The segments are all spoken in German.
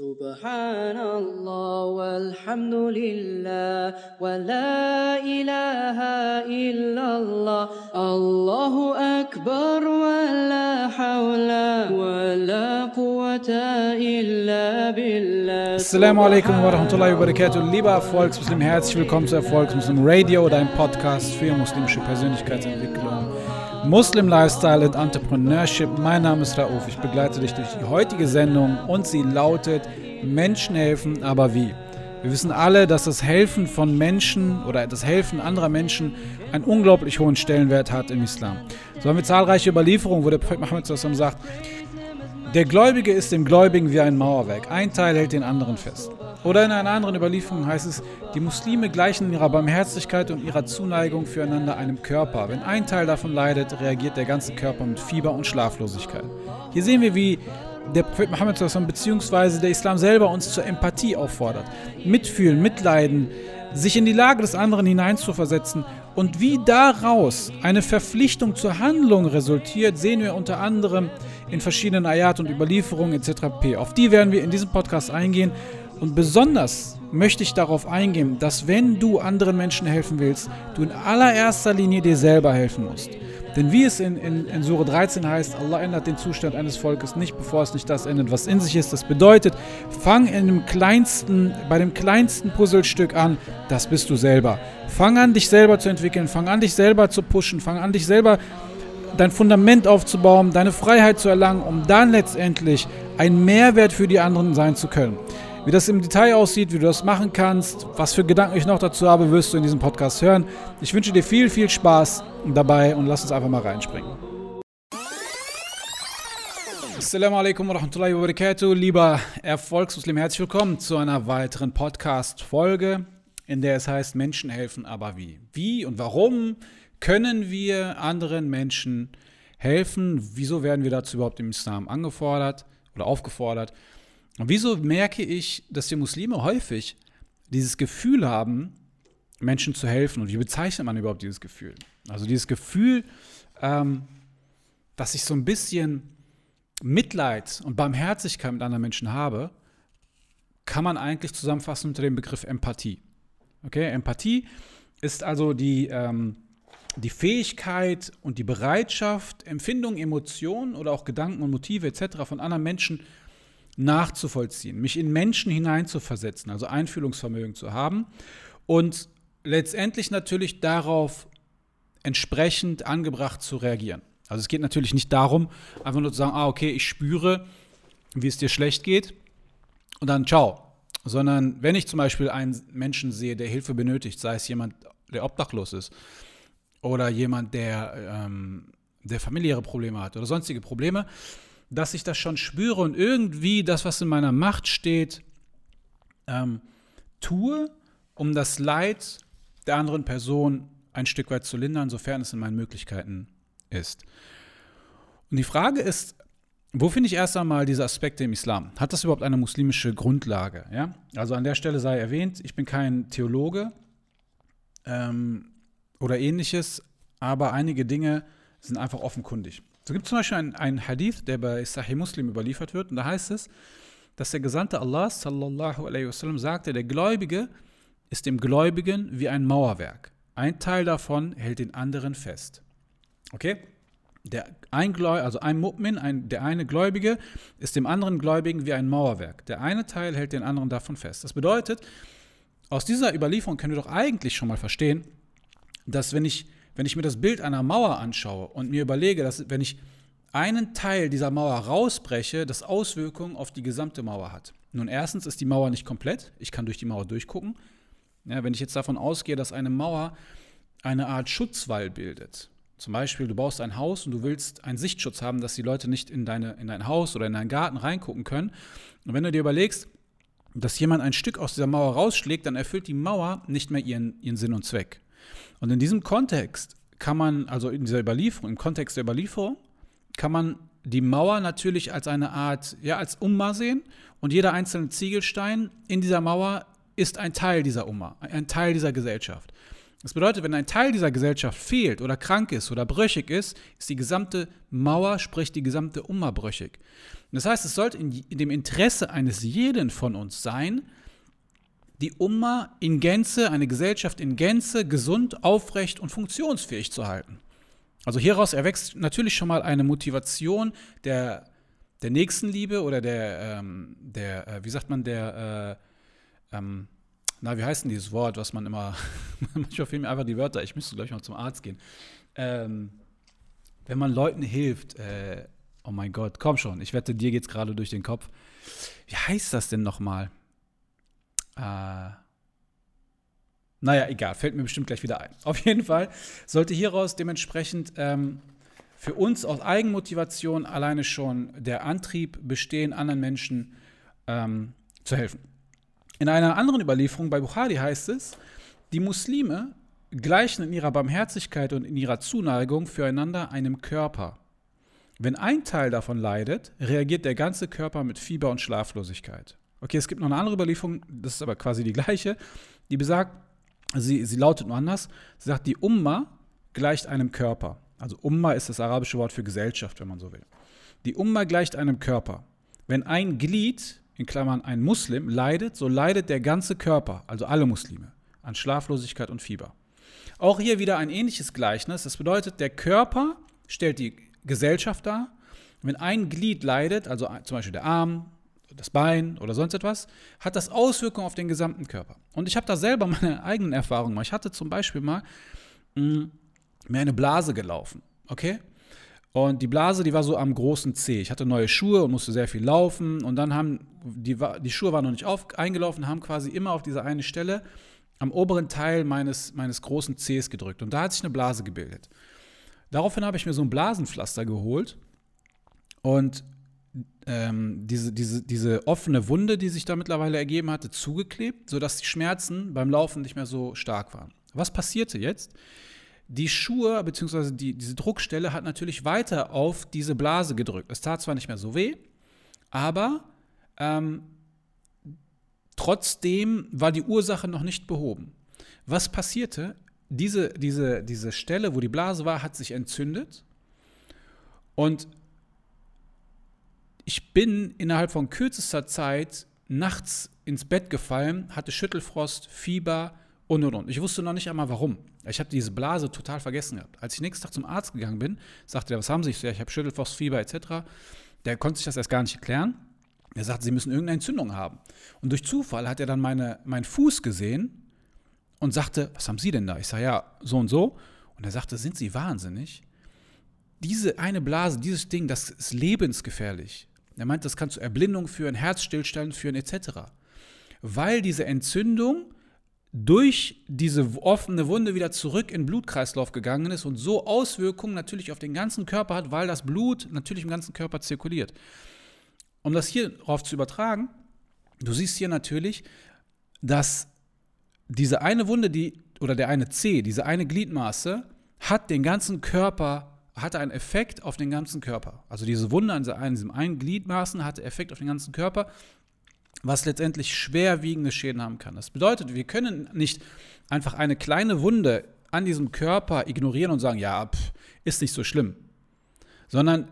سبحان الله والحمد لله ولا إله إلا الله الله أكبر ولا حول ولا قوة إلا بالله السلام عليكم ورحمة الله وبركاته. لبا فولكس مسلم herzlich willkommen zu Erfolgs Muslim Radio deinem Podcast für muslimische Persönlichkeitsentwicklung Muslim Lifestyle und Entrepreneurship. Mein Name ist Rauf. Ich begleite dich durch die heutige Sendung und sie lautet Menschen helfen, aber wie? Wir wissen alle, dass das Helfen von Menschen oder das Helfen anderer Menschen einen unglaublich hohen Stellenwert hat im Islam. So haben wir zahlreiche Überlieferungen, wo der Prophet Muhammad sagt, der Gläubige ist dem Gläubigen wie ein Mauerwerk. Ein Teil hält den anderen fest. Oder in einer anderen Überlieferung heißt es, die Muslime gleichen in ihrer Barmherzigkeit und ihrer Zuneigung füreinander einem Körper. Wenn ein Teil davon leidet, reagiert der ganze Körper mit Fieber und Schlaflosigkeit. Hier sehen wir, wie der Prophet Muhammad bzw. der Islam selber uns zur Empathie auffordert. Mitfühlen, mitleiden, sich in die Lage des anderen hineinzuversetzen und wie daraus eine Verpflichtung zur Handlung resultiert, sehen wir unter anderem in verschiedenen Ayat und Überlieferungen etc. Auf die werden wir in diesem Podcast eingehen. Und besonders möchte ich darauf eingehen, dass wenn du anderen Menschen helfen willst, du in allererster Linie dir selber helfen musst. Denn wie es in, in, in Sure 13 heißt, Allah ändert den Zustand eines Volkes nicht, bevor es nicht das ändert, was in sich ist. Das bedeutet, fang in dem kleinsten, bei dem kleinsten Puzzlestück an, das bist du selber. Fang an, dich selber zu entwickeln, fang an, dich selber zu pushen, fang an, dich selber dein Fundament aufzubauen, deine Freiheit zu erlangen, um dann letztendlich ein Mehrwert für die anderen sein zu können. Wie das im Detail aussieht, wie du das machen kannst, was für Gedanken ich noch dazu habe, wirst du in diesem Podcast hören. Ich wünsche dir viel, viel Spaß dabei und lass uns einfach mal reinspringen. Assalamu alaikum wa rahmatullahi wa barakatuh. Lieber Erfolgsmuslim, herzlich willkommen zu einer weiteren Podcast-Folge, in der es heißt Menschen helfen, aber wie? Wie und warum können wir anderen Menschen helfen? Wieso werden wir dazu überhaupt im Islam angefordert oder aufgefordert? Und wieso merke ich, dass die Muslime häufig dieses Gefühl haben, Menschen zu helfen? Und wie bezeichnet man überhaupt dieses Gefühl? Also dieses Gefühl, ähm, dass ich so ein bisschen Mitleid und Barmherzigkeit mit anderen Menschen habe, kann man eigentlich zusammenfassen unter dem Begriff Empathie. Okay, Empathie ist also die, ähm, die Fähigkeit und die Bereitschaft, Empfindungen, Emotionen oder auch Gedanken und Motive etc. von anderen Menschen nachzuvollziehen, mich in Menschen hineinzuversetzen, also Einfühlungsvermögen zu haben und letztendlich natürlich darauf entsprechend angebracht zu reagieren. Also es geht natürlich nicht darum, einfach nur zu sagen, ah, okay, ich spüre, wie es dir schlecht geht und dann ciao. Sondern wenn ich zum Beispiel einen Menschen sehe, der Hilfe benötigt, sei es jemand, der obdachlos ist oder jemand, der, ähm, der familiäre Probleme hat oder sonstige Probleme, dass ich das schon spüre und irgendwie das, was in meiner Macht steht, ähm, tue, um das Leid der anderen Person ein Stück weit zu lindern, sofern es in meinen Möglichkeiten ist. Und die Frage ist, wo finde ich erst einmal diese Aspekte im Islam? Hat das überhaupt eine muslimische Grundlage? Ja? Also an der Stelle sei erwähnt, ich bin kein Theologe ähm, oder ähnliches, aber einige Dinge sind einfach offenkundig. So gibt es zum Beispiel einen Hadith, der bei Sahih Muslim überliefert wird, und da heißt es, dass der Gesandte Allah sallallahu alaihi wasallam sagte, der Gläubige ist dem Gläubigen wie ein Mauerwerk. Ein Teil davon hält den anderen fest. Okay? Der ein Gläu also ein Mu'min, ein, der eine Gläubige, ist dem anderen Gläubigen wie ein Mauerwerk. Der eine Teil hält den anderen davon fest. Das bedeutet, aus dieser Überlieferung können wir doch eigentlich schon mal verstehen, dass wenn ich wenn ich mir das Bild einer Mauer anschaue und mir überlege, dass wenn ich einen Teil dieser Mauer rausbreche, das Auswirkungen auf die gesamte Mauer hat. Nun, erstens ist die Mauer nicht komplett. Ich kann durch die Mauer durchgucken. Ja, wenn ich jetzt davon ausgehe, dass eine Mauer eine Art Schutzwall bildet, zum Beispiel, du baust ein Haus und du willst einen Sichtschutz haben, dass die Leute nicht in, deine, in dein Haus oder in deinen Garten reingucken können. Und wenn du dir überlegst, dass jemand ein Stück aus dieser Mauer rausschlägt, dann erfüllt die Mauer nicht mehr ihren, ihren Sinn und Zweck. Und in diesem Kontext kann man, also in dieser Überlieferung, im Kontext der Überlieferung, kann man die Mauer natürlich als eine Art, ja, als Umma sehen und jeder einzelne Ziegelstein in dieser Mauer ist ein Teil dieser Umma, ein Teil dieser Gesellschaft. Das bedeutet, wenn ein Teil dieser Gesellschaft fehlt oder krank ist oder brüchig ist, ist die gesamte Mauer, sprich die gesamte Umma brüchig. Das heißt, es sollte in, in dem Interesse eines jeden von uns sein, die Umma in Gänze, eine Gesellschaft in Gänze gesund, aufrecht und funktionsfähig zu halten. Also hieraus erwächst natürlich schon mal eine Motivation der, der Nächstenliebe oder der, ähm, der äh, wie sagt man, der, äh, ähm, na, wie heißt denn dieses Wort, was man immer, manchmal fehlen mir einfach die Wörter, ich müsste, glaube ich, mal zum Arzt gehen. Ähm, wenn man Leuten hilft, äh, oh mein Gott, komm schon, ich wette, dir geht es gerade durch den Kopf. Wie heißt das denn nochmal? Äh, naja, egal, fällt mir bestimmt gleich wieder ein. Auf jeden Fall sollte hieraus dementsprechend ähm, für uns aus Eigenmotivation alleine schon der Antrieb bestehen, anderen Menschen ähm, zu helfen. In einer anderen Überlieferung bei Bukhari heißt es, die Muslime gleichen in ihrer Barmherzigkeit und in ihrer Zuneigung füreinander einem Körper. Wenn ein Teil davon leidet, reagiert der ganze Körper mit Fieber und Schlaflosigkeit. Okay, es gibt noch eine andere Überlieferung, das ist aber quasi die gleiche, die besagt, sie, sie lautet nur anders, sie sagt, die Umma gleicht einem Körper. Also Umma ist das arabische Wort für Gesellschaft, wenn man so will. Die Umma gleicht einem Körper. Wenn ein Glied in Klammern ein Muslim, leidet, so leidet der ganze Körper, also alle Muslime, an Schlaflosigkeit und Fieber. Auch hier wieder ein ähnliches Gleichnis. Das bedeutet, der Körper stellt die Gesellschaft dar. Wenn ein Glied leidet, also zum Beispiel der Arm, das Bein oder sonst etwas, hat das Auswirkungen auf den gesamten Körper. Und ich habe da selber meine eigenen Erfahrungen gemacht. Ich hatte zum Beispiel mal mh, mm, mir eine Blase gelaufen. Okay? Und die Blase, die war so am großen Zeh. Ich hatte neue Schuhe und musste sehr viel laufen. Und dann haben die, die Schuhe waren noch nicht auf, eingelaufen, haben quasi immer auf dieser eine Stelle am oberen Teil meines, meines großen Zehs gedrückt. Und da hat sich eine Blase gebildet. Daraufhin habe ich mir so ein Blasenpflaster geholt und ähm, diese, diese, diese offene Wunde, die sich da mittlerweile ergeben hatte, zugeklebt, sodass die Schmerzen beim Laufen nicht mehr so stark waren. Was passierte jetzt? die Schuhe bzw. Die, diese Druckstelle hat natürlich weiter auf diese Blase gedrückt. Es tat zwar nicht mehr so weh, aber ähm, trotzdem war die Ursache noch nicht behoben. Was passierte? Diese, diese, diese Stelle, wo die Blase war, hat sich entzündet und ich bin innerhalb von kürzester Zeit nachts ins Bett gefallen, hatte Schüttelfrost, Fieber, und und und. Ich wusste noch nicht einmal warum. Ich habe diese Blase total vergessen gehabt. Als ich nächsten Tag zum Arzt gegangen bin, sagte er, was haben Sie? Ich so, ja, ich habe Schüttelfrostfieber etc. Der konnte sich das erst gar nicht erklären. Er sagte, Sie müssen irgendeine Entzündung haben. Und durch Zufall hat er dann meine, meinen Fuß gesehen und sagte, was haben Sie denn da? Ich sage, ja, so und so. Und er sagte, sind Sie wahnsinnig? Diese eine Blase, dieses Ding, das ist lebensgefährlich. Er meint, das kann zu Erblindung führen, Herzstillstand führen etc. Weil diese Entzündung durch diese offene Wunde wieder zurück in den Blutkreislauf gegangen ist und so Auswirkungen natürlich auf den ganzen Körper hat, weil das Blut natürlich im ganzen Körper zirkuliert. Um das hier drauf zu übertragen, du siehst hier natürlich, dass diese eine Wunde, die, oder der eine C, diese eine Gliedmaße, hat den ganzen Körper, hatte einen Effekt auf den ganzen Körper. Also diese Wunde an diesem einen Gliedmaßen hatte Effekt auf den ganzen Körper was letztendlich schwerwiegende Schäden haben kann. Das bedeutet, wir können nicht einfach eine kleine Wunde an diesem Körper ignorieren und sagen, ja, pff, ist nicht so schlimm, sondern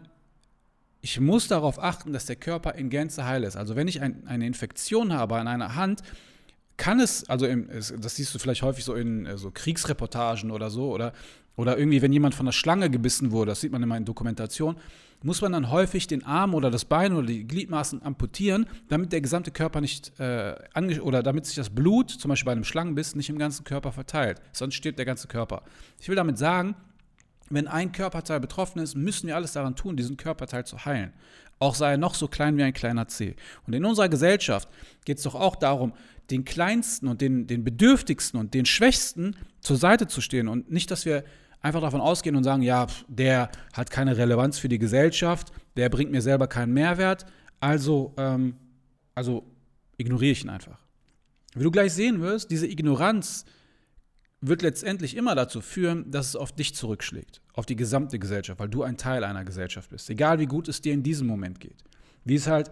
ich muss darauf achten, dass der Körper in Gänze heil ist. Also wenn ich ein, eine Infektion habe an einer Hand, kann es, also das siehst du vielleicht häufig so in äh, so Kriegsreportagen oder so, oder, oder irgendwie, wenn jemand von einer Schlange gebissen wurde, das sieht man immer in Dokumentation, muss man dann häufig den Arm oder das Bein oder die Gliedmaßen amputieren, damit der gesamte Körper nicht äh, oder damit sich das Blut, zum Beispiel bei einem Schlangenbiss, nicht im ganzen Körper verteilt. Sonst stirbt der ganze Körper. Ich will damit sagen, wenn ein Körperteil betroffen ist, müssen wir alles daran tun, diesen Körperteil zu heilen. Auch sei er noch so klein wie ein kleiner Zeh. Und in unserer Gesellschaft geht es doch auch darum, den Kleinsten und den, den Bedürftigsten und den Schwächsten zur Seite zu stehen und nicht, dass wir einfach davon ausgehen und sagen, ja, der hat keine Relevanz für die Gesellschaft, der bringt mir selber keinen Mehrwert, also, ähm, also ignoriere ich ihn einfach. Wie du gleich sehen wirst, diese Ignoranz wird letztendlich immer dazu führen, dass es auf dich zurückschlägt, auf die gesamte Gesellschaft, weil du ein Teil einer Gesellschaft bist, egal wie gut es dir in diesem Moment geht. Wie es halt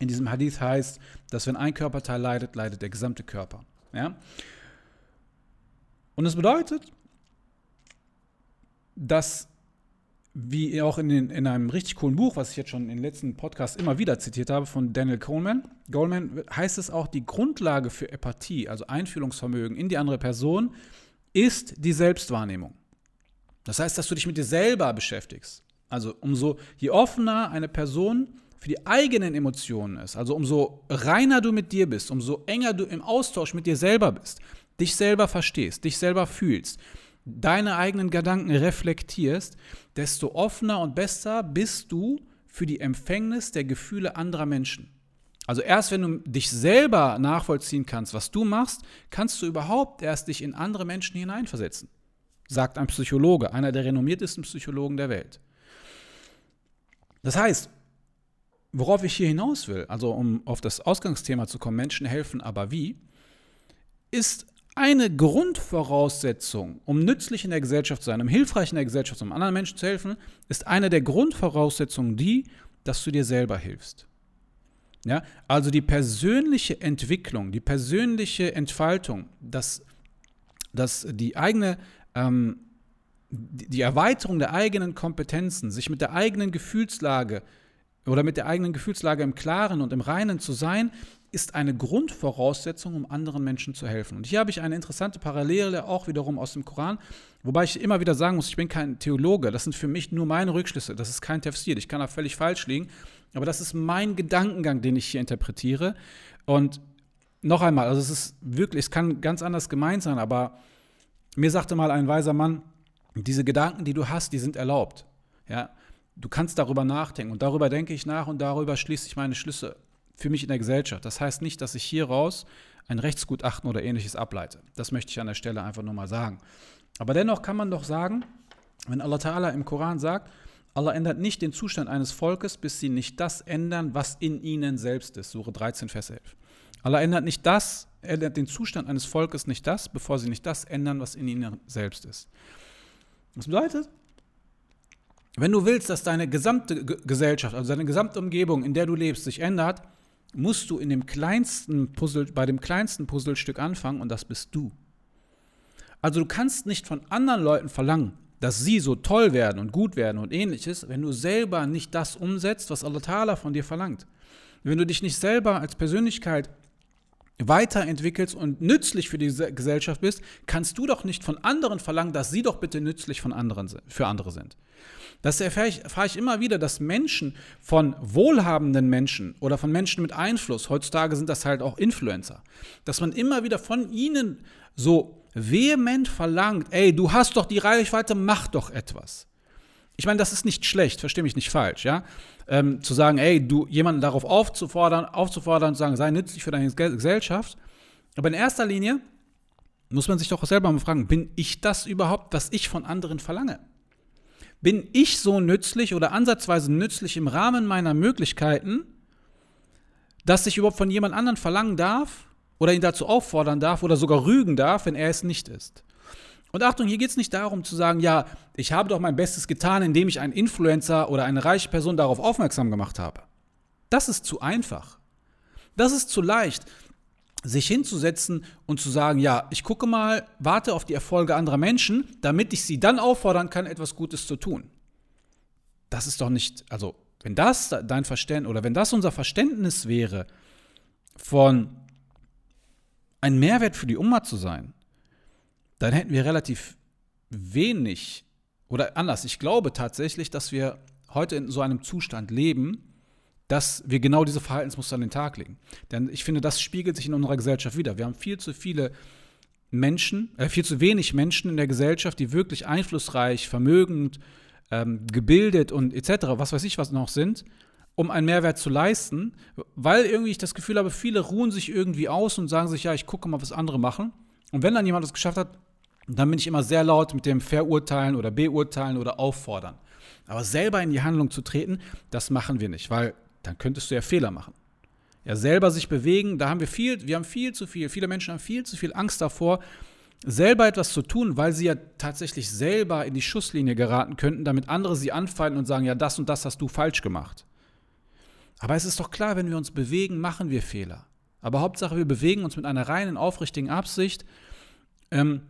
in diesem Hadith heißt, dass wenn ein Körperteil leidet, leidet der gesamte Körper. Ja? Und es bedeutet, dass, wie auch in, den, in einem richtig coolen Buch, was ich jetzt schon in den letzten Podcasts immer wieder zitiert habe, von Daniel Coleman, Goldman, heißt es auch, die Grundlage für Empathie, also Einfühlungsvermögen in die andere Person, ist die Selbstwahrnehmung. Das heißt, dass du dich mit dir selber beschäftigst. Also umso je offener eine Person für die eigenen Emotionen ist, also umso reiner du mit dir bist, umso enger du im Austausch mit dir selber bist, dich selber verstehst, dich selber fühlst, deine eigenen Gedanken reflektierst, desto offener und besser bist du für die Empfängnis der Gefühle anderer Menschen. Also erst wenn du dich selber nachvollziehen kannst, was du machst, kannst du überhaupt erst dich in andere Menschen hineinversetzen, sagt ein Psychologe, einer der renommiertesten Psychologen der Welt. Das heißt, worauf ich hier hinaus will, also um auf das Ausgangsthema zu kommen, Menschen helfen, aber wie, ist eine Grundvoraussetzung, um nützlich in der Gesellschaft zu sein, um hilfreich in der Gesellschaft zu sein, um anderen Menschen zu helfen, ist eine der Grundvoraussetzungen die, dass du dir selber hilfst. Ja, also die persönliche Entwicklung, die persönliche Entfaltung, dass, dass die eigene, ähm, die Erweiterung der eigenen Kompetenzen, sich mit der eigenen Gefühlslage oder mit der eigenen Gefühlslage im Klaren und im Reinen zu sein, ist eine Grundvoraussetzung, um anderen Menschen zu helfen. Und hier habe ich eine interessante Parallele auch wiederum aus dem Koran, wobei ich immer wieder sagen muss, ich bin kein Theologe, das sind für mich nur meine Rückschlüsse, das ist kein Tafsir, ich kann da völlig falsch liegen, aber das ist mein Gedankengang, den ich hier interpretiere. Und noch einmal, also es ist wirklich, es kann ganz anders gemeint sein, aber mir sagte mal ein weiser Mann, diese Gedanken, die du hast, die sind erlaubt. Ja, du kannst darüber nachdenken und darüber denke ich nach und darüber schließe ich meine Schlüsse für mich in der Gesellschaft. Das heißt nicht, dass ich hieraus ein Rechtsgutachten oder ähnliches ableite. Das möchte ich an der Stelle einfach nur mal sagen. Aber dennoch kann man doch sagen, wenn Allah Ta'ala im Koran sagt, Allah ändert nicht den Zustand eines Volkes, bis sie nicht das ändern, was in ihnen selbst ist. Sure 13, Vers 11. Allah ändert nicht das, ändert den Zustand eines Volkes nicht das, bevor sie nicht das ändern, was in ihnen selbst ist. Das bedeutet, wenn du willst, dass deine gesamte Gesellschaft, also deine gesamte Umgebung, in der du lebst, sich ändert, musst du in dem kleinsten Puzzle, bei dem kleinsten Puzzlestück anfangen und das bist du. Also du kannst nicht von anderen Leuten verlangen, dass sie so toll werden und gut werden und ähnliches, wenn du selber nicht das umsetzt, was Allah Ta'ala von dir verlangt. Wenn du dich nicht selber als Persönlichkeit weiterentwickelst und nützlich für die Gesellschaft bist, kannst du doch nicht von anderen verlangen, dass sie doch bitte nützlich von anderen, für andere sind. Das erfahre ich, erfahre ich immer wieder, dass Menschen von wohlhabenden Menschen oder von Menschen mit Einfluss, heutzutage sind das halt auch Influencer, dass man immer wieder von ihnen so vehement verlangt, ey, du hast doch die Reichweite, mach doch etwas. Ich meine, das ist nicht schlecht, verstehe mich nicht falsch, ja. Ähm, zu sagen, ey, du jemanden darauf aufzufordern, aufzufordern, zu sagen, sei nützlich für deine Gesellschaft. Aber in erster Linie muss man sich doch selber mal fragen, bin ich das überhaupt, was ich von anderen verlange? Bin ich so nützlich oder ansatzweise nützlich im Rahmen meiner Möglichkeiten, dass ich überhaupt von jemand anderen verlangen darf oder ihn dazu auffordern darf oder sogar rügen darf, wenn er es nicht ist? Und Achtung, hier geht es nicht darum zu sagen, ja, ich habe doch mein Bestes getan, indem ich einen Influencer oder eine reiche Person darauf aufmerksam gemacht habe. Das ist zu einfach. Das ist zu leicht sich hinzusetzen und zu sagen, ja, ich gucke mal, warte auf die Erfolge anderer Menschen, damit ich sie dann auffordern kann, etwas Gutes zu tun. Das ist doch nicht, also wenn das dein Verständnis oder wenn das unser Verständnis wäre von ein Mehrwert für die Umma zu sein, dann hätten wir relativ wenig oder anders. Ich glaube tatsächlich, dass wir heute in so einem Zustand leben, dass wir genau diese Verhaltensmuster an den Tag legen. Denn ich finde, das spiegelt sich in unserer Gesellschaft wieder. Wir haben viel zu viele Menschen, äh, viel zu wenig Menschen in der Gesellschaft, die wirklich einflussreich, vermögend, ähm, gebildet und etc., was weiß ich was noch sind, um einen Mehrwert zu leisten, weil irgendwie ich das Gefühl habe, viele ruhen sich irgendwie aus und sagen sich, ja, ich gucke mal, was andere machen. Und wenn dann jemand das geschafft hat, dann bin ich immer sehr laut mit dem Verurteilen oder Beurteilen oder Auffordern. Aber selber in die Handlung zu treten, das machen wir nicht, weil dann könntest du ja Fehler machen. Ja, selber sich bewegen, da haben wir viel, wir haben viel zu viel, viele Menschen haben viel zu viel Angst davor, selber etwas zu tun, weil sie ja tatsächlich selber in die Schusslinie geraten könnten, damit andere sie anfallen und sagen, ja, das und das hast du falsch gemacht. Aber es ist doch klar, wenn wir uns bewegen, machen wir Fehler. Aber Hauptsache, wir bewegen uns mit einer reinen, aufrichtigen Absicht. Ähm,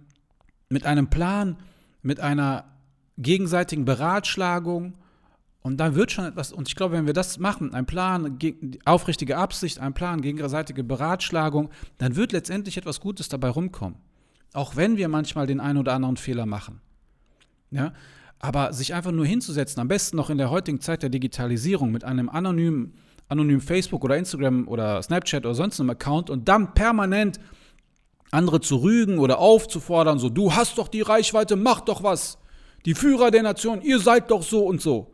mit einem Plan, mit einer gegenseitigen Beratschlagung. Und dann wird schon etwas, und ich glaube, wenn wir das machen, ein Plan, aufrichtige Absicht, ein Plan, gegenseitige Beratschlagung, dann wird letztendlich etwas Gutes dabei rumkommen. Auch wenn wir manchmal den einen oder anderen Fehler machen. Ja? Aber sich einfach nur hinzusetzen, am besten noch in der heutigen Zeit der Digitalisierung mit einem anonymen, anonymen Facebook oder Instagram oder Snapchat oder sonst einem Account und dann permanent andere zu rügen oder aufzufordern, so du hast doch die Reichweite, mach doch was. Die Führer der Nation, ihr seid doch so und so.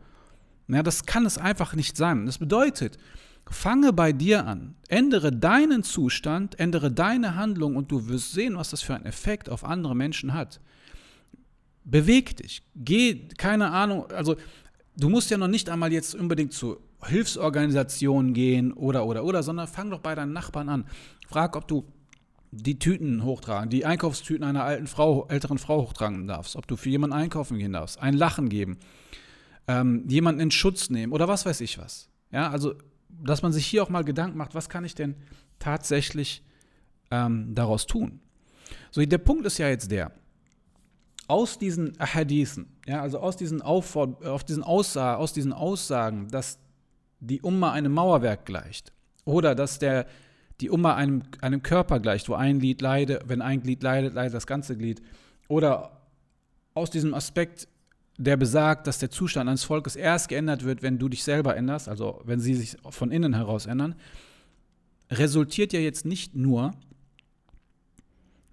Ja, das kann es einfach nicht sein. Das bedeutet, fange bei dir an, ändere deinen Zustand, ändere deine Handlung und du wirst sehen, was das für einen Effekt auf andere Menschen hat. Beweg dich, geh, keine Ahnung, also du musst ja noch nicht einmal jetzt unbedingt zu Hilfsorganisationen gehen oder, oder, oder, sondern fang doch bei deinen Nachbarn an. Frag, ob du die Tüten hochtragen, die Einkaufstüten einer alten Frau, älteren Frau hochtragen darfst, ob du für jemanden einkaufen gehen darfst, ein Lachen geben, ähm, jemanden in Schutz nehmen oder was weiß ich was. Ja, also, dass man sich hier auch mal Gedanken macht, was kann ich denn tatsächlich ähm, daraus tun? So, der Punkt ist ja jetzt der, aus diesen Ahadithen, ja, also aus diesen, Auffor auf diesen Aussagen, aus diesen Aussagen, dass die Umma einem Mauerwerk gleicht oder dass der die Umma einem, einem Körper gleicht, wo ein Glied leidet, wenn ein Glied leidet, leidet das ganze Glied. Oder aus diesem Aspekt, der besagt, dass der Zustand eines Volkes erst geändert wird, wenn du dich selber änderst, also wenn sie sich von innen heraus ändern, resultiert ja jetzt nicht nur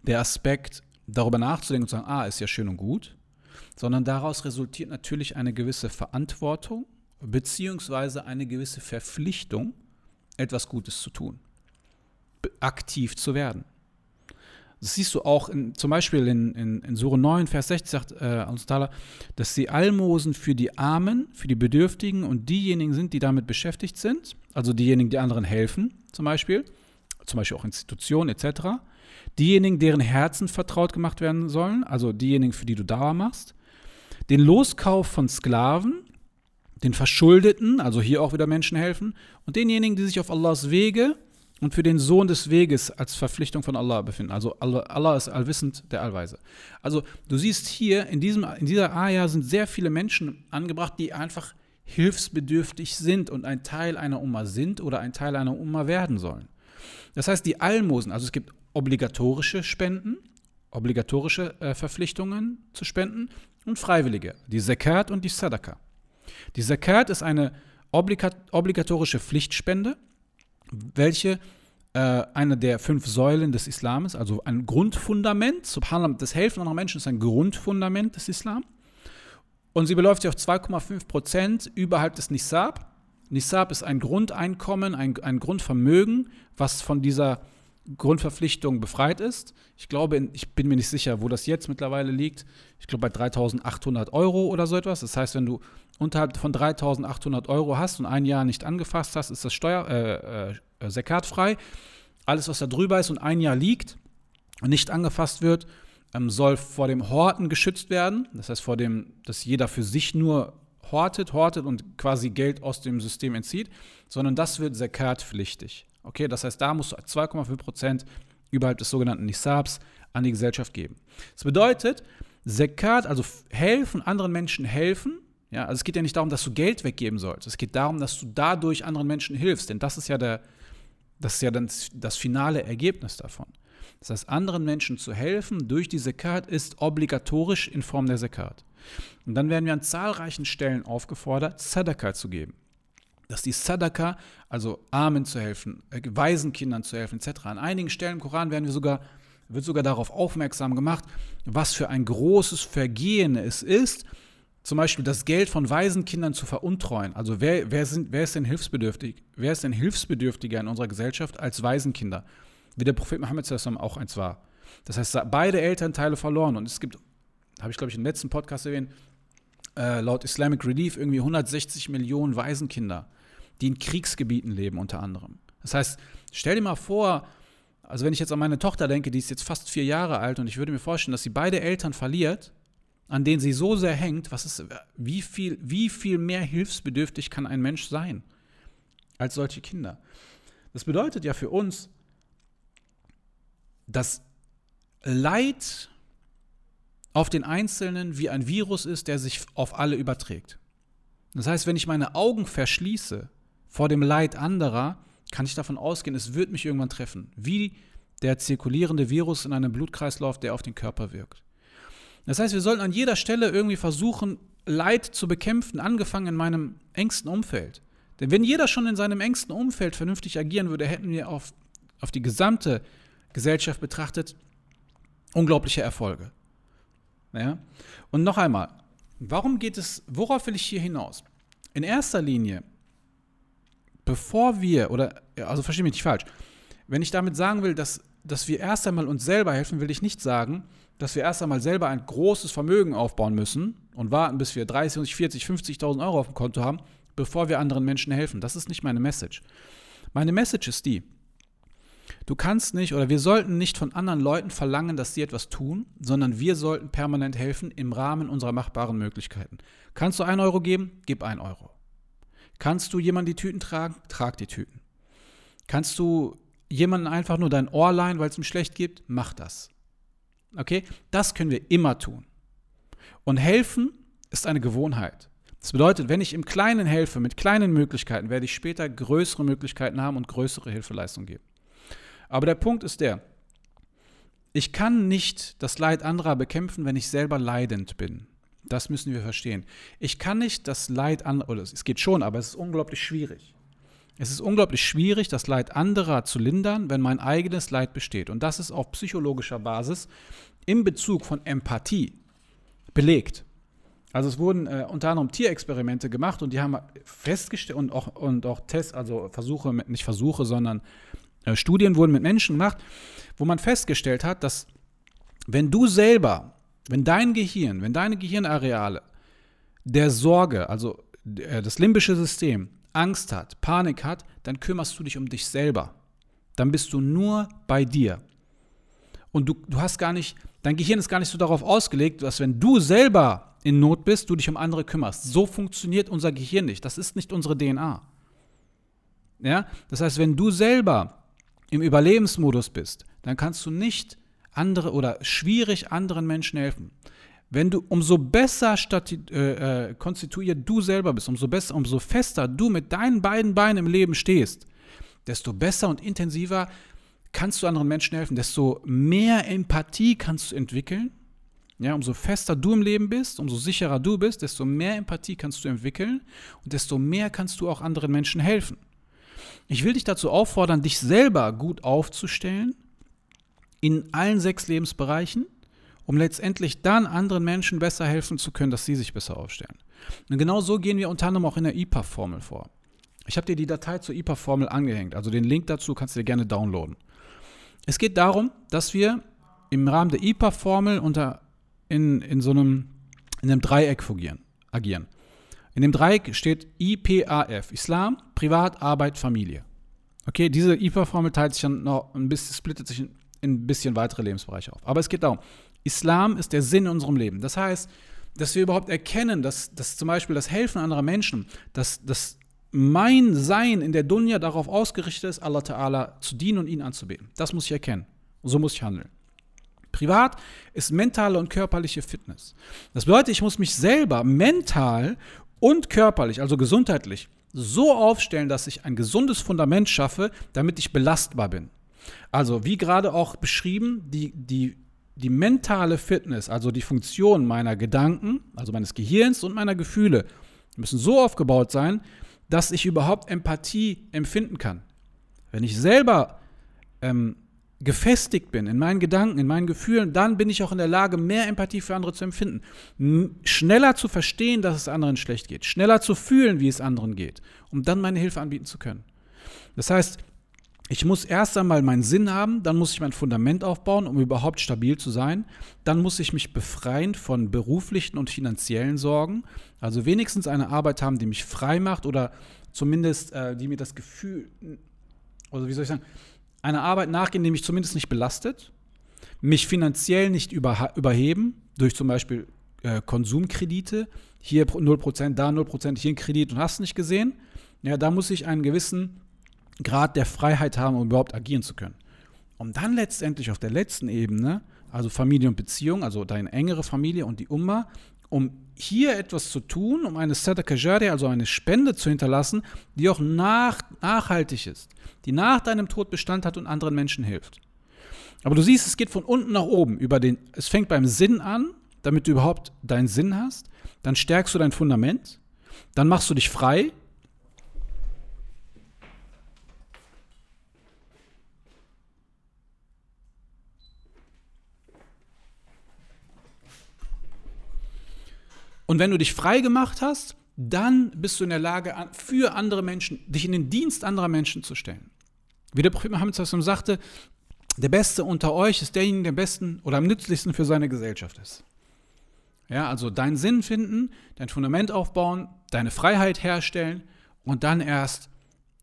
der Aspekt, darüber nachzudenken und zu sagen, ah, ist ja schön und gut, sondern daraus resultiert natürlich eine gewisse Verantwortung beziehungsweise eine gewisse Verpflichtung, etwas Gutes zu tun aktiv zu werden. Das siehst du auch in, zum Beispiel in, in, in Sure 9, Vers 60 sagt äh, Allah, dass sie Almosen für die Armen, für die Bedürftigen und diejenigen sind, die damit beschäftigt sind, also diejenigen, die anderen helfen, zum Beispiel, zum Beispiel auch Institutionen etc., diejenigen, deren Herzen vertraut gemacht werden sollen, also diejenigen, für die du Dauer machst, den Loskauf von Sklaven, den Verschuldeten, also hier auch wieder Menschen helfen, und denjenigen, die sich auf Allahs Wege und für den Sohn des Weges als Verpflichtung von Allah befinden. Also Allah, ist allwissend, der Allweise. Also du siehst hier, in, diesem, in dieser Ayah sind sehr viele Menschen angebracht, die einfach hilfsbedürftig sind und ein Teil einer Umma sind oder ein Teil einer Umma werden sollen. Das heißt, die Almosen, also es gibt obligatorische Spenden, obligatorische äh, Verpflichtungen zu spenden und freiwillige, die Zakat und die Sadaka. Die Zakat ist eine obligatorische Pflichtspende, welche äh, eine der fünf Säulen des Islams, also ein Grundfundament, Subhanallah, das Helfen anderer Menschen ist ein Grundfundament des Islam. Und sie beläuft sich auf 2,5 Prozent überhalb des Nisab. Nisab ist ein Grundeinkommen, ein, ein Grundvermögen, was von dieser Grundverpflichtung befreit ist. Ich glaube, ich bin mir nicht sicher, wo das jetzt mittlerweile liegt. Ich glaube bei 3.800 Euro oder so etwas. Das heißt, wenn du unterhalb von 3.800 Euro hast und ein Jahr nicht angefasst hast, ist das Steuer, äh, äh, sekatfrei. Alles, was da drüber ist und ein Jahr liegt und nicht angefasst wird, ähm, soll vor dem Horten geschützt werden. Das heißt, vor dem, dass jeder für sich nur hortet, hortet und quasi Geld aus dem System entzieht, sondern das wird sekatpflichtig. Okay, das heißt, da musst du 2,5 Prozent überhalb des sogenannten Nisabs an die Gesellschaft geben. Das bedeutet, Zakat, also helfen, anderen Menschen helfen, ja, also es geht ja nicht darum, dass du Geld weggeben sollst. Es geht darum, dass du dadurch anderen Menschen hilfst. Denn das ist ja, der, das, ist ja dann das finale Ergebnis davon. Das heißt, anderen Menschen zu helfen durch die Zakat ist obligatorisch in Form der Zakat. Und dann werden wir an zahlreichen Stellen aufgefordert, Sadaka zu geben. Dass die Sadaka, also Armen zu helfen, äh, Waisenkindern zu helfen, etc. An einigen Stellen im Koran werden wir sogar, wird sogar darauf aufmerksam gemacht, was für ein großes Vergehen es ist, zum Beispiel das Geld von Waisenkindern zu veruntreuen. Also wer, wer, sind, wer ist denn hilfsbedürftig? Wer ist denn hilfsbedürftiger in unserer Gesellschaft als Waisenkinder? Wie der Prophet Muhammad auch eins war. Das heißt, beide Elternteile verloren. Und es gibt, habe ich glaube ich im letzten Podcast erwähnt, äh, laut Islamic Relief irgendwie 160 Millionen Waisenkinder, die in Kriegsgebieten leben unter anderem. Das heißt, stell dir mal vor, also wenn ich jetzt an meine Tochter denke, die ist jetzt fast vier Jahre alt und ich würde mir vorstellen, dass sie beide Eltern verliert an denen sie so sehr hängt, was ist, wie, viel, wie viel mehr hilfsbedürftig kann ein Mensch sein als solche Kinder? Das bedeutet ja für uns, dass Leid auf den Einzelnen wie ein Virus ist, der sich auf alle überträgt. Das heißt, wenn ich meine Augen verschließe vor dem Leid anderer, kann ich davon ausgehen, es wird mich irgendwann treffen. Wie der zirkulierende Virus in einem Blutkreislauf, der auf den Körper wirkt. Das heißt, wir sollten an jeder Stelle irgendwie versuchen, Leid zu bekämpfen, angefangen in meinem engsten Umfeld. Denn wenn jeder schon in seinem engsten Umfeld vernünftig agieren würde, hätten wir auf, auf die gesamte Gesellschaft betrachtet unglaubliche Erfolge. Ja? Und noch einmal, warum geht es, worauf will ich hier hinaus? In erster Linie, bevor wir, oder, also verstehe mich nicht falsch, wenn ich damit sagen will, dass, dass wir erst einmal uns selber helfen, will ich nicht sagen, dass wir erst einmal selber ein großes Vermögen aufbauen müssen und warten, bis wir 30, 40, 50.000 Euro auf dem Konto haben, bevor wir anderen Menschen helfen. Das ist nicht meine Message. Meine Message ist die, du kannst nicht oder wir sollten nicht von anderen Leuten verlangen, dass sie etwas tun, sondern wir sollten permanent helfen im Rahmen unserer machbaren Möglichkeiten. Kannst du einen Euro geben? Gib einen Euro. Kannst du jemanden die Tüten tragen? Trag die Tüten. Kannst du jemanden einfach nur dein Ohr leihen, weil es ihm schlecht geht? Mach das. Okay? Das können wir immer tun. Und helfen ist eine Gewohnheit. Das bedeutet, wenn ich im Kleinen helfe, mit kleinen Möglichkeiten, werde ich später größere Möglichkeiten haben und größere Hilfeleistung geben. Aber der Punkt ist der, ich kann nicht das Leid anderer bekämpfen, wenn ich selber leidend bin. Das müssen wir verstehen. Ich kann nicht das Leid anderer, oder es geht schon, aber es ist unglaublich schwierig. Es ist unglaublich schwierig, das Leid anderer zu lindern, wenn mein eigenes Leid besteht. Und das ist auf psychologischer Basis in Bezug von Empathie belegt. Also es wurden äh, unter anderem Tierexperimente gemacht und die haben festgestellt und auch, und auch Tests, also Versuche, nicht Versuche, sondern Studien wurden mit Menschen gemacht, wo man festgestellt hat, dass wenn du selber, wenn dein Gehirn, wenn deine Gehirnareale der Sorge, also äh, das limbische System, Angst hat, Panik hat, dann kümmerst du dich um dich selber. Dann bist du nur bei dir. Und du, du hast gar nicht, dein Gehirn ist gar nicht so darauf ausgelegt, dass wenn du selber in Not bist, du dich um andere kümmerst. So funktioniert unser Gehirn nicht. Das ist nicht unsere DNA. Ja? Das heißt, wenn du selber im Überlebensmodus bist, dann kannst du nicht andere oder schwierig anderen Menschen helfen. Wenn du umso besser äh, äh, konstituiert du selber bist, umso besser, umso fester du mit deinen beiden Beinen im Leben stehst, desto besser und intensiver kannst du anderen Menschen helfen, desto mehr Empathie kannst du entwickeln. Ja, umso fester du im Leben bist, umso sicherer du bist, desto mehr Empathie kannst du entwickeln und desto mehr kannst du auch anderen Menschen helfen. Ich will dich dazu auffordern, dich selber gut aufzustellen in allen sechs Lebensbereichen um letztendlich dann anderen Menschen besser helfen zu können, dass sie sich besser aufstellen. Und genau so gehen wir unter anderem auch in der IPA-Formel vor. Ich habe dir die Datei zur IPA-Formel angehängt, also den Link dazu kannst du dir gerne downloaden. Es geht darum, dass wir im Rahmen der IPA-Formel unter in, in so einem, in einem Dreieck agieren. In dem Dreieck steht IPAF, Islam, Privat, Arbeit, Familie. Okay, diese IPA-Formel teilt sich dann noch ein bisschen, splittet sich in, in ein bisschen weitere Lebensbereiche auf. Aber es geht darum, Islam ist der Sinn in unserem Leben. Das heißt, dass wir überhaupt erkennen, dass, dass zum Beispiel das Helfen anderer Menschen, dass, dass mein Sein in der Dunya darauf ausgerichtet ist, Allah Ta'ala zu dienen und ihn anzubeten. Das muss ich erkennen. So muss ich handeln. Privat ist mentale und körperliche Fitness. Das bedeutet, ich muss mich selber mental und körperlich, also gesundheitlich, so aufstellen, dass ich ein gesundes Fundament schaffe, damit ich belastbar bin. Also, wie gerade auch beschrieben, die, die die mentale Fitness, also die Funktion meiner Gedanken, also meines Gehirns und meiner Gefühle, müssen so aufgebaut sein, dass ich überhaupt Empathie empfinden kann. Wenn ich selber ähm, gefestigt bin in meinen Gedanken, in meinen Gefühlen, dann bin ich auch in der Lage, mehr Empathie für andere zu empfinden. schneller zu verstehen, dass es anderen schlecht geht. Schneller zu fühlen, wie es anderen geht, um dann meine Hilfe anbieten zu können. Das heißt, ich muss erst einmal meinen Sinn haben, dann muss ich mein Fundament aufbauen, um überhaupt stabil zu sein. Dann muss ich mich befreien von beruflichen und finanziellen Sorgen. Also wenigstens eine Arbeit haben, die mich frei macht oder zumindest äh, die mir das Gefühl, oder wie soll ich sagen, eine Arbeit nachgehen, die mich zumindest nicht belastet, mich finanziell nicht über, überheben, durch zum Beispiel äh, Konsumkredite, hier 0%, da 0%, hier ein Kredit und hast nicht gesehen. Ja, da muss ich einen gewissen Grad der Freiheit haben, um überhaupt agieren zu können. um dann letztendlich auf der letzten Ebene, also Familie und Beziehung, also deine engere Familie und die Umma, um hier etwas zu tun, um eine Sadaka Jariya, also eine Spende zu hinterlassen, die auch nach, nachhaltig ist, die nach deinem Tod Bestand hat und anderen Menschen hilft. Aber du siehst, es geht von unten nach oben. Über den, es fängt beim Sinn an, damit du überhaupt deinen Sinn hast. Dann stärkst du dein Fundament. Dann machst du dich frei. Und wenn du dich frei gemacht hast, dann bist du in der Lage, für andere Menschen, dich in den Dienst anderer Menschen zu stellen. Wie der Prophet Muhammad sagte, der Beste unter euch ist derjenige, der am besten oder am nützlichsten für seine Gesellschaft ist. Ja, also deinen Sinn finden, dein Fundament aufbauen, deine Freiheit herstellen und dann erst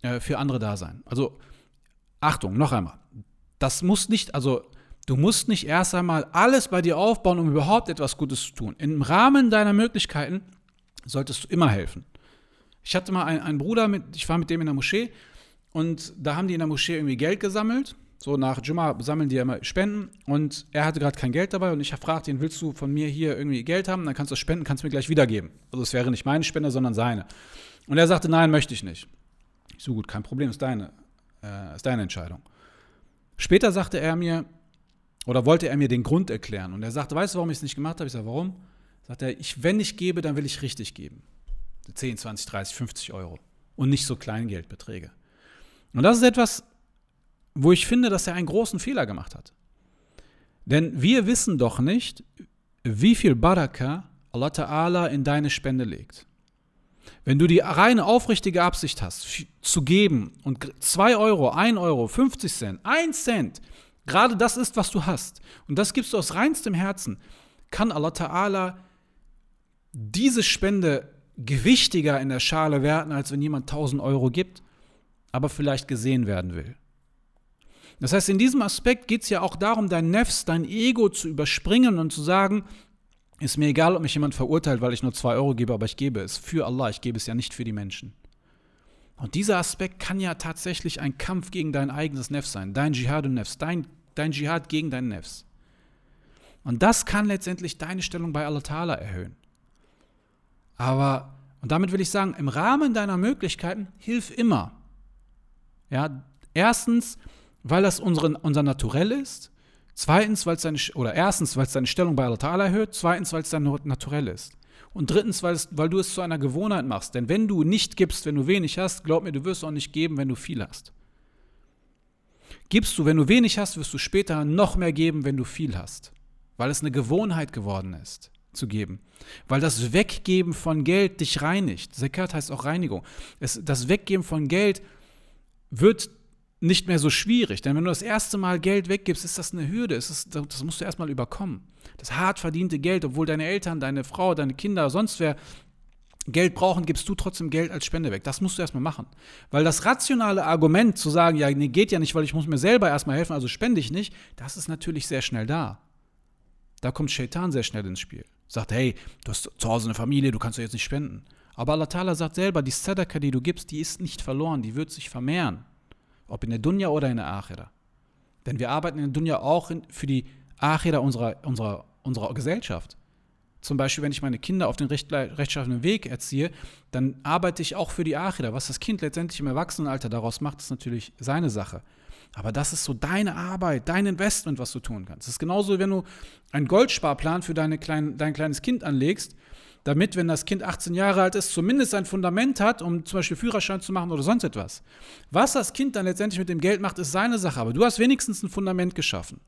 äh, für andere da sein. Also Achtung, noch einmal. Das muss nicht, also du musst nicht erst einmal alles bei dir aufbauen, um überhaupt etwas Gutes zu tun. Im Rahmen deiner Möglichkeiten solltest du immer helfen. Ich hatte mal einen, einen Bruder, mit, ich war mit dem in der Moschee und da haben die in der Moschee irgendwie Geld gesammelt so nach Jumma sammeln die ja immer Spenden und er hatte gerade kein Geld dabei und ich fragte ihn, willst du von mir hier irgendwie Geld haben? Dann kannst du das spenden, kannst du mir gleich wiedergeben. Also es wäre nicht meine Spende, sondern seine. Und er sagte, nein, möchte ich nicht. Ich so gut, kein Problem, ist deine, äh, ist deine Entscheidung. Später sagte er mir, oder wollte er mir den Grund erklären. Und er sagte, weißt du, warum ich es nicht gemacht habe? Ich sage, warum? Sagt er, ich, wenn ich gebe, dann will ich richtig geben. 10, 20, 30, 50 Euro. Und nicht so Kleingeldbeträge. Und das ist etwas, wo ich finde, dass er einen großen Fehler gemacht hat. Denn wir wissen doch nicht, wie viel Baraka Allah Ta'ala in deine Spende legt. Wenn du die reine aufrichtige Absicht hast, zu geben und 2 Euro, 1 Euro, 50 Cent, 1 Cent, gerade das ist, was du hast, und das gibst du aus reinstem Herzen, kann Allah Ta'ala diese Spende gewichtiger in der Schale werten, als wenn jemand 1000 Euro gibt, aber vielleicht gesehen werden will. Das heißt, in diesem Aspekt geht es ja auch darum, dein Nefs, dein Ego zu überspringen und zu sagen, ist mir egal, ob mich jemand verurteilt, weil ich nur zwei Euro gebe, aber ich gebe es für Allah, ich gebe es ja nicht für die Menschen. Und dieser Aspekt kann ja tatsächlich ein Kampf gegen dein eigenes Nefs sein, dein Dschihad und Nefs, dein, dein Dschihad gegen dein Nefs. Und das kann letztendlich deine Stellung bei Allah Ta'ala erhöhen. Aber, und damit will ich sagen, im Rahmen deiner Möglichkeiten hilf immer. Ja, erstens, weil das unsere, unser Naturell ist. Zweitens, weil es deine, oder erstens, weil es deine Stellung bei Allah Ta'ala erhöht. Zweitens, weil es dein Naturell ist. Und drittens, weil, es, weil du es zu einer Gewohnheit machst. Denn wenn du nicht gibst, wenn du wenig hast, glaub mir, du wirst auch nicht geben, wenn du viel hast. Gibst du, wenn du wenig hast, wirst du später noch mehr geben, wenn du viel hast. Weil es eine Gewohnheit geworden ist, zu geben. Weil das Weggeben von Geld dich reinigt. Zekat heißt auch Reinigung. Es, das Weggeben von Geld wird nicht mehr so schwierig. Denn wenn du das erste Mal Geld weggibst, ist das eine Hürde. Ist, das musst du erstmal überkommen. Das hart verdiente Geld, obwohl deine Eltern, deine Frau, deine Kinder, sonst wer Geld brauchen, gibst du trotzdem Geld als Spende weg. Das musst du erstmal machen. Weil das rationale Argument zu sagen, ja, nee, geht ja nicht, weil ich muss mir selber erstmal helfen, also spende ich nicht, das ist natürlich sehr schnell da. Da kommt Shaitan sehr schnell ins Spiel. Sagt, hey, du hast zu Hause eine Familie, du kannst doch jetzt nicht spenden. Aber Allah Ta'ala sagt selber, die Sadaka, die du gibst, die ist nicht verloren, die wird sich vermehren. Ob in der Dunya oder in der Akhira. Denn wir arbeiten in der Dunya auch in, für die Akhira unserer, unserer, unserer Gesellschaft. Zum Beispiel, wenn ich meine Kinder auf den recht, rechtschaffenen Weg erziehe, dann arbeite ich auch für die Akhira. Was das Kind letztendlich im Erwachsenenalter daraus macht, ist natürlich seine Sache. Aber das ist so deine Arbeit, dein Investment, was du tun kannst. Es ist genauso, wenn du einen Goldsparplan für deine klein, dein kleines Kind anlegst damit, wenn das Kind 18 Jahre alt ist, zumindest ein Fundament hat, um zum Beispiel Führerschein zu machen oder sonst etwas. Was das Kind dann letztendlich mit dem Geld macht, ist seine Sache, aber du hast wenigstens ein Fundament geschaffen.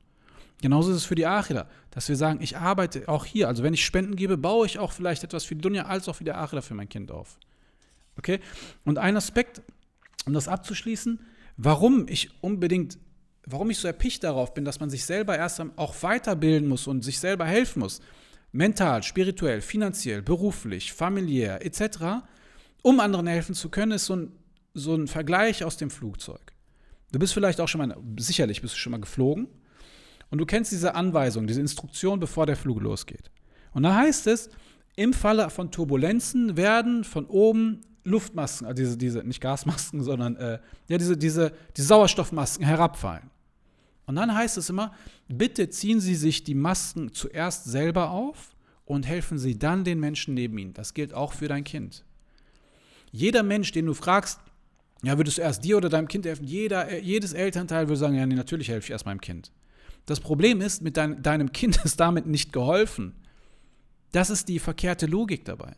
Genauso ist es für die Achida, dass wir sagen, ich arbeite auch hier, also wenn ich Spenden gebe, baue ich auch vielleicht etwas für die Dunja als auch für die Achida für mein Kind auf. Okay? Und ein Aspekt, um das abzuschließen, warum ich unbedingt, warum ich so erpicht darauf bin, dass man sich selber erst auch weiterbilden muss und sich selber helfen muss, mental, spirituell, finanziell, beruflich, familiär etc., um anderen helfen zu können, ist so ein, so ein Vergleich aus dem Flugzeug. Du bist vielleicht auch schon mal, sicherlich bist du schon mal geflogen und du kennst diese Anweisung, diese Instruktion, bevor der Flug losgeht. Und da heißt es, im Falle von Turbulenzen werden von oben Luftmasken, also diese, diese nicht Gasmasken, sondern äh, ja, diese, diese, diese Sauerstoffmasken herabfallen. Und dann heißt es immer, bitte ziehen Sie sich die Masken zuerst selber auf und helfen Sie dann den Menschen neben Ihnen. Das gilt auch für dein Kind. Jeder Mensch, den du fragst, ja, würdest du erst dir oder deinem Kind helfen? Jeder, jedes Elternteil würde sagen, ja, nee, natürlich helfe ich erst meinem Kind. Das Problem ist, mit dein, deinem Kind ist damit nicht geholfen. Das ist die verkehrte Logik dabei.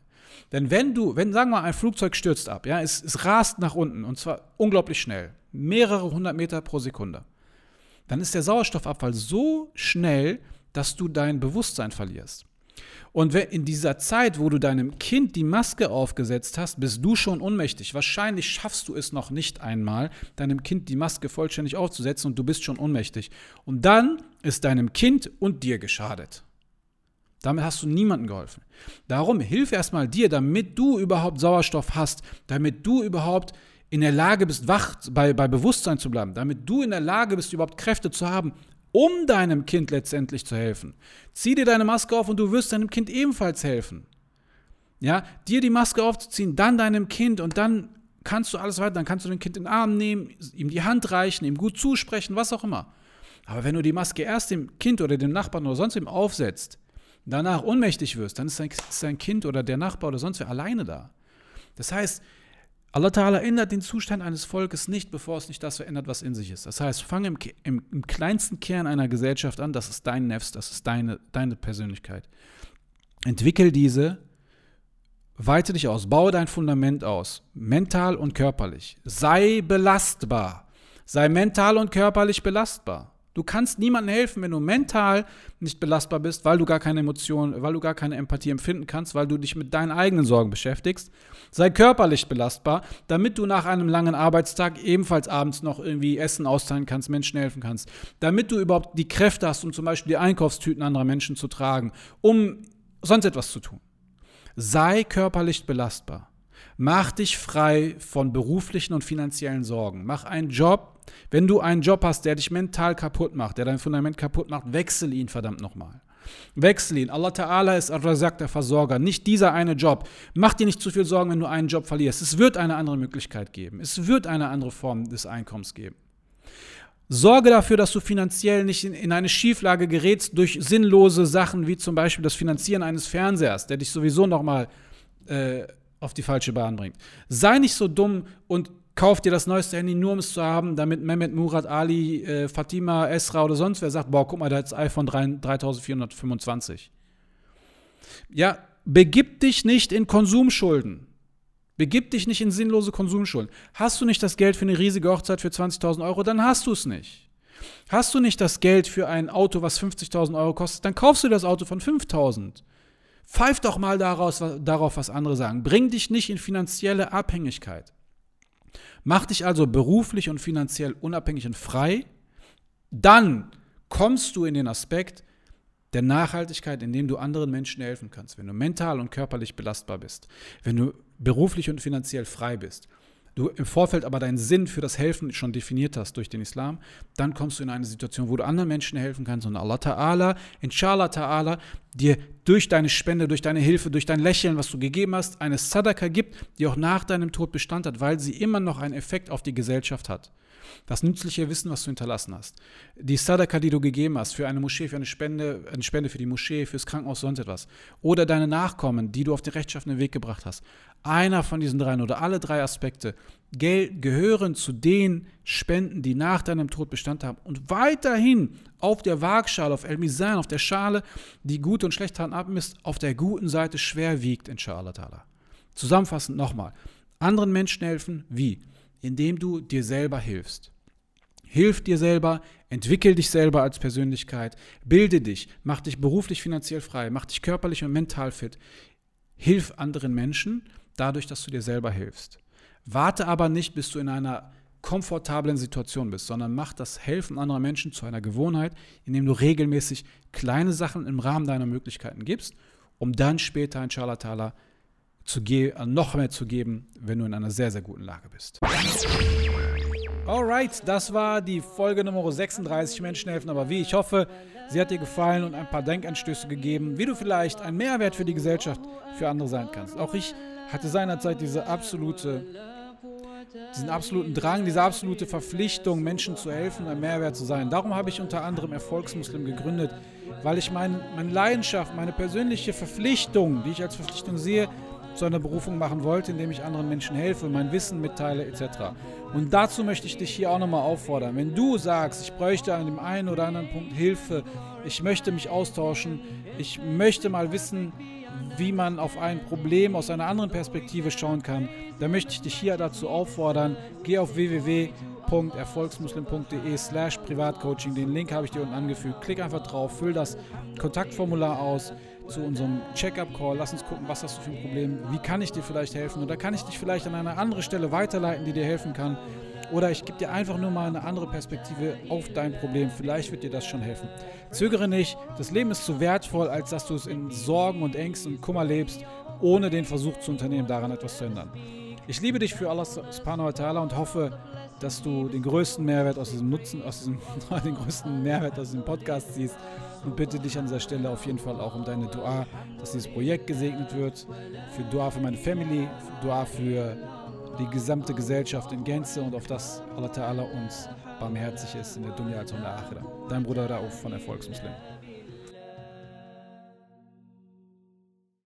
Denn wenn du, wenn, sagen wir mal, ein Flugzeug stürzt ab, ja, es, es rast nach unten und zwar unglaublich schnell, mehrere hundert Meter pro Sekunde, dann ist der Sauerstoffabfall so schnell, dass du dein Bewusstsein verlierst. Und in dieser Zeit, wo du deinem Kind die Maske aufgesetzt hast, bist du schon ohnmächtig. Wahrscheinlich schaffst du es noch nicht einmal, deinem Kind die Maske vollständig aufzusetzen und du bist schon ohnmächtig. Und dann ist deinem Kind und dir geschadet. Damit hast du niemandem geholfen. Darum hilf erstmal dir, damit du überhaupt Sauerstoff hast, damit du überhaupt in der Lage bist, wach bei, bei Bewusstsein zu bleiben, damit du in der Lage bist, überhaupt Kräfte zu haben, um deinem Kind letztendlich zu helfen. Zieh dir deine Maske auf und du wirst deinem Kind ebenfalls helfen. Ja, dir die Maske aufzuziehen, dann deinem Kind und dann kannst du alles weiter, dann kannst du dein Kind in den Arm nehmen, ihm die Hand reichen, ihm gut zusprechen, was auch immer. Aber wenn du die Maske erst dem Kind oder dem Nachbarn oder sonst wem aufsetzt, danach ohnmächtig wirst, dann ist dein Kind oder der Nachbar oder sonst wer alleine da. Das heißt, Allah Ta'ala ändert den Zustand eines Volkes nicht, bevor es nicht das verändert, was in sich ist. Das heißt, fange im, im, im, kleinsten Kern einer Gesellschaft an, das ist dein Nefs, das ist deine, deine Persönlichkeit. Entwickel diese, weite dich aus, baue dein Fundament aus, mental und körperlich. Sei belastbar. Sei mental und körperlich belastbar. Du kannst niemandem helfen, wenn du mental nicht belastbar bist, weil du gar keine Emotionen, weil du gar keine Empathie empfinden kannst, weil du dich mit deinen eigenen Sorgen beschäftigst. Sei körperlich belastbar, damit du nach einem langen Arbeitstag ebenfalls abends noch irgendwie Essen austeilen kannst, Menschen helfen kannst. Damit du überhaupt die Kräfte hast, um zum Beispiel die Einkaufstüten anderer Menschen zu tragen, um sonst etwas zu tun. Sei körperlich belastbar. Mach dich frei von beruflichen und finanziellen Sorgen. Mach einen Job. Wenn du einen Job hast, der dich mental kaputt macht, der dein Fundament kaputt macht, wechsel ihn verdammt nochmal. Wechsel ihn. Allah Ta'ala ist Ar-Razak, der Versorger. Nicht dieser eine Job. Mach dir nicht zu viel Sorgen, wenn du einen Job verlierst. Es wird eine andere Möglichkeit geben. Es wird eine andere Form des Einkommens geben. Sorge dafür, dass du finanziell nicht in, in, eine Schieflage gerätst durch sinnlose Sachen, wie zum Beispiel das Finanzieren eines Fernsehers, der dich sowieso nochmal äh, auf die falsche Bahn bringt. Sei nicht so dumm und kauf dir das neueste Handy nur, um es zu haben, damit Mehmet, Murat, Ali, äh, Fatima, Esra oder sonst wer sagt, boah, guck mal, da ist iPhone 3, 3425. Ja, begib dich nicht in Konsumschulden. Begib dich nicht in sinnlose Konsumschulden. Hast du nicht das Geld für eine riesige Hochzeit für 20.000 Euro, dann hast du es nicht. Hast du nicht das Geld für ein Auto, was 50.000 Euro kostet, dann kaufst du das Auto von 5.000. Pfeif doch mal daraus, darauf, was andere sagen. Bring dich nicht in finanzielle Abhängigkeit. Mach dich also beruflich und finanziell unabhängig und frei. Dann kommst du in den Aspekt der Nachhaltigkeit, in dem du anderen Menschen helfen kannst. Wenn du mental und körperlich belastbar bist, wenn du beruflich und finanziell frei bist, du im Vorfeld aber deinen Sinn für das Helfen schon definiert hast durch den Islam, dann kommst du in eine Situation, wo du anderen Menschen helfen kannst und Allah Ta'ala, Inshallah Ta'ala, dir durch deine Spende, durch deine Hilfe, durch dein Lächeln, was du gegeben hast, eine Sadaka gibt, die auch nach deinem Tod Bestand hat, weil sie immer noch einen Effekt auf die Gesellschaft hat. Das nützliche Wissen, was du hinterlassen hast. Die Sadaka, die du gegeben hast für eine Moschee, für eine Spende, eine Spende für die Moschee, fürs Krankenhaus, sonst etwas. Oder deine Nachkommen, die du auf den rechtschaffenen Weg gebracht hast. Einer von diesen dreien oder alle drei Aspekte gehören zu den Spenden, die nach deinem Tod Bestand haben und weiterhin auf der Waagschale, auf El Mizan, auf der Schale, die gute und schlechte Taten abmisst, auf der guten Seite schwer wiegt, inshallah ta'ala. Zusammenfassend nochmal. Anderen Menschen helfen, wie? indem du dir selber hilfst. Hilf dir selber, entwickel dich selber als Persönlichkeit, bilde dich, mach dich beruflich finanziell frei, mach dich körperlich und mental fit. Hilf anderen Menschen dadurch, dass du dir selber hilfst. Warte aber nicht, bis du in einer komfortablen Situation bist, sondern mach das Helfen anderer Menschen zu einer Gewohnheit, indem du regelmäßig kleine Sachen im Rahmen deiner Möglichkeiten gibst, um dann später, inshallah ta'ala, zu äh, noch mehr zu geben, wenn du in einer sehr, sehr guten Lage bist. Alright, das war die Folge Nummer 36 Menschen helfen, aber wie. Ich hoffe, sie hat dir gefallen und ein paar Denkanstöße gegeben, wie du vielleicht ein Mehrwert für die Gesellschaft für andere sein kannst. Auch ich hatte seinerzeit diese absolute diesen absoluten Drang, diese absolute Verpflichtung, Menschen zu helfen, ein Mehrwert zu sein. Darum habe ich unter anderem Erfolgsmuslim gegründet, weil ich mein, meine Leidenschaft, meine persönliche Verpflichtung, die ich als Verpflichtung sehe, zu einer Berufung machen wollte, indem ich anderen Menschen helfe, mein Wissen mitteile etc. Und dazu möchte ich dich hier auch nochmal auffordern. Wenn du sagst, ich bräuchte an dem einen oder anderen Punkt Hilfe, ich möchte mich austauschen, ich möchte mal wissen, wie man auf ein Problem aus einer anderen Perspektive schauen kann, dann möchte ich dich hier dazu auffordern, geh auf www.erfolgsmuslim.de slash Privatcoaching, den Link habe ich dir unten angefügt, klick einfach drauf, füll das Kontaktformular aus zu unserem Check-up-Call, lass uns gucken, was hast du für ein Problem, wie kann ich dir vielleicht helfen? Oder kann ich dich vielleicht an eine andere Stelle weiterleiten, die dir helfen kann oder ich gebe dir einfach nur mal eine andere Perspektive auf dein Problem. Vielleicht wird dir das schon helfen. Zögere nicht. Das Leben ist zu wertvoll, als dass du es in Sorgen und Ängsten und Kummer lebst, ohne den Versuch zu unternehmen, daran etwas zu ändern. Ich liebe dich für Allah subhanahu wa ta'ala und hoffe, dass du den größten Mehrwert aus diesem Nutzen, aus diesem, den größten Mehrwert aus diesem Podcast siehst und bitte dich an dieser Stelle auf jeden Fall auch um deine Dua, dass dieses Projekt gesegnet wird, für Dua für meine Family, für Dua für die gesamte Gesellschaft in Gänze und auf das Allah Ta'ala uns barmherzig ist in der Dunya als in der Akhira. Dein Bruder Rauf von Erfolgsmuslim.